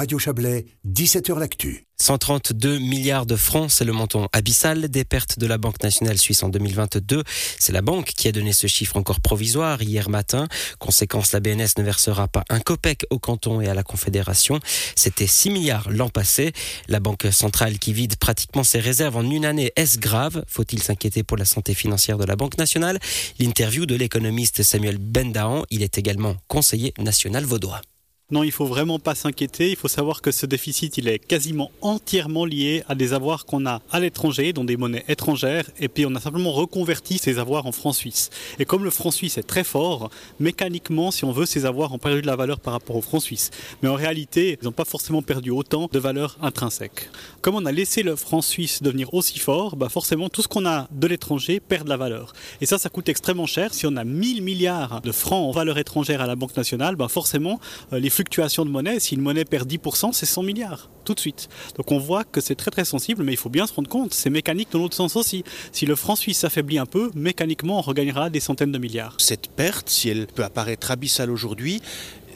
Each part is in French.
Radio Chablais, 17h L'actu. 132 milliards de francs, c'est le montant abyssal des pertes de la Banque nationale suisse en 2022. C'est la banque qui a donné ce chiffre encore provisoire hier matin. Conséquence, la BNS ne versera pas un copec au canton et à la Confédération. C'était 6 milliards l'an passé. La Banque centrale qui vide pratiquement ses réserves en une année, est-ce grave? Faut-il s'inquiéter pour la santé financière de la Banque nationale? L'interview de l'économiste Samuel Bendahan, il est également conseiller national vaudois. Non, il faut vraiment pas s'inquiéter. Il faut savoir que ce déficit, il est quasiment entièrement lié à des avoirs qu'on a à l'étranger, dont des monnaies étrangères, et puis on a simplement reconverti ces avoirs en francs suisses. Et comme le franc suisse est très fort, mécaniquement, si on veut, ces avoirs ont perdu de la valeur par rapport au franc suisse. Mais en réalité, ils n'ont pas forcément perdu autant de valeur intrinsèque. Comme on a laissé le franc suisse devenir aussi fort, bah forcément, tout ce qu'on a de l'étranger perd de la valeur. Et ça, ça coûte extrêmement cher. Si on a 1000 milliards de francs en valeur étrangère à la Banque nationale, bah forcément, euh, les fluctuation de monnaie, si une monnaie perd 10%, c'est 100 milliards, tout de suite. Donc on voit que c'est très très sensible, mais il faut bien se rendre compte, c'est mécanique dans l'autre sens aussi. Si le franc suisse s'affaiblit un peu, mécaniquement on regagnera des centaines de milliards. Cette perte, si elle peut apparaître abyssale aujourd'hui,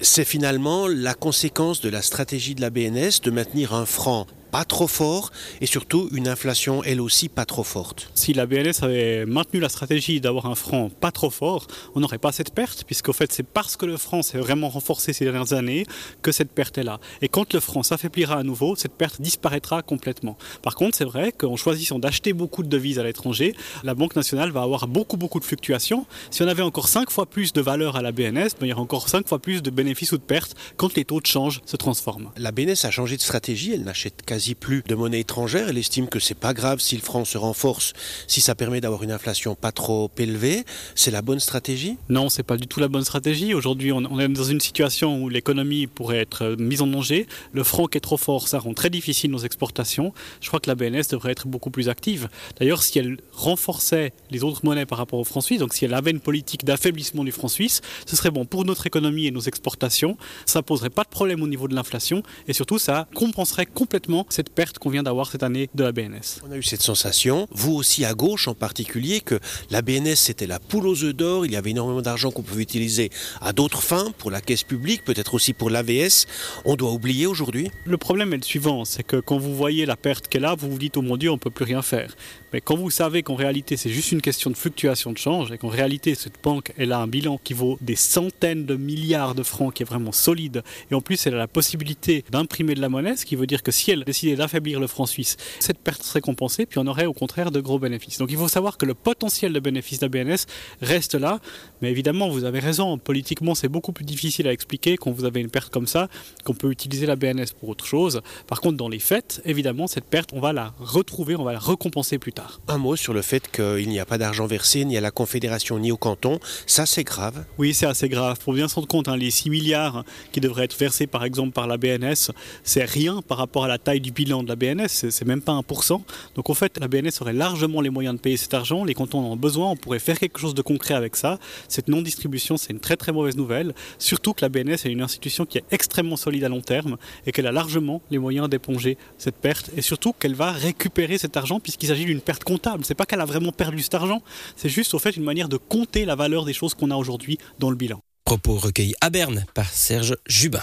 c'est finalement la conséquence de la stratégie de la BNS de maintenir un franc pas trop fort et surtout une inflation elle aussi pas trop forte. Si la BNS avait maintenu la stratégie d'avoir un franc pas trop fort, on n'aurait pas cette perte puisqu'au fait c'est parce que le franc s'est vraiment renforcé ces dernières années que cette perte est là. Et quand le franc s'affaiblira à nouveau, cette perte disparaîtra complètement. Par contre, c'est vrai qu'en choisissant d'acheter beaucoup de devises à l'étranger, la Banque nationale va avoir beaucoup beaucoup de fluctuations. Si on avait encore 5 fois plus de valeur à la BNS, ben, il y aurait encore 5 fois plus de bénéfices ou de pertes quand les taux de change se transforment. La BNS a changé de stratégie, elle n'achète quasi plus de monnaie étrangère. Elle estime que c'est pas grave si le franc se renforce, si ça permet d'avoir une inflation pas trop élevée. C'est la bonne stratégie? Non, c'est pas du tout la bonne stratégie. Aujourd'hui, on est dans une situation où l'économie pourrait être mise en danger. Le franc est trop fort, ça rend très difficile nos exportations. Je crois que la BNS devrait être beaucoup plus active. D'ailleurs, si elle renforçait les autres monnaies par rapport au franc suisse, donc si elle avait une politique d'affaiblissement du franc suisse, ce serait bon pour notre économie et nos exportations. Ça poserait pas de problème au niveau de l'inflation et surtout ça compenserait complètement cette perte qu'on vient d'avoir cette année de la BNS. On a eu cette sensation, vous aussi à gauche en particulier, que la BNS c'était la poule aux œufs d'or, il y avait énormément d'argent qu'on pouvait utiliser à d'autres fins, pour la caisse publique, peut-être aussi pour l'AVS. On doit oublier aujourd'hui Le problème est le suivant, c'est que quand vous voyez la perte qu'elle a, vous vous dites, oh mon Dieu, on ne peut plus rien faire. Mais quand vous savez qu'en réalité c'est juste une question de fluctuation de change et qu'en réalité cette banque elle a un bilan qui vaut des centaines de milliards de francs qui est vraiment solide et en plus elle a la possibilité d'imprimer de la monnaie, ce qui veut dire que si elle décidait d'affaiblir le franc suisse, cette perte serait compensée, puis on aurait au contraire de gros bénéfices. Donc il faut savoir que le potentiel de bénéfice de la BNS reste là, mais évidemment vous avez raison, politiquement c'est beaucoup plus difficile à expliquer quand vous avez une perte comme ça, qu'on peut utiliser la BNS pour autre chose. Par contre dans les faits, évidemment cette perte on va la retrouver, on va la récompenser plus tard. Un mot sur le fait qu'il n'y a pas d'argent versé ni à la Confédération ni au canton, ça c'est grave. Oui c'est assez grave, pour bien se rendre compte, hein, les 6 milliards qui devraient être versés par exemple par la BNS, c'est rien par rapport à la taille du bilan de la BNS, c'est même pas 1%. Donc en fait, la BNS aurait largement les moyens de payer cet argent, les cantons en ont besoin, on pourrait faire quelque chose de concret avec ça. Cette non-distribution, c'est une très très mauvaise nouvelle, surtout que la BNS est une institution qui est extrêmement solide à long terme et qu'elle a largement les moyens d'éponger cette perte. Et surtout qu'elle va récupérer cet argent puisqu'il s'agit d'une perte comptable. C'est qu'elle a vraiment perdu cet argent, c'est juste au fait une manière de compter la valeur des choses qu'on a aujourd'hui dans le bilan. Propos recueillis à Berne par Serge Jubin.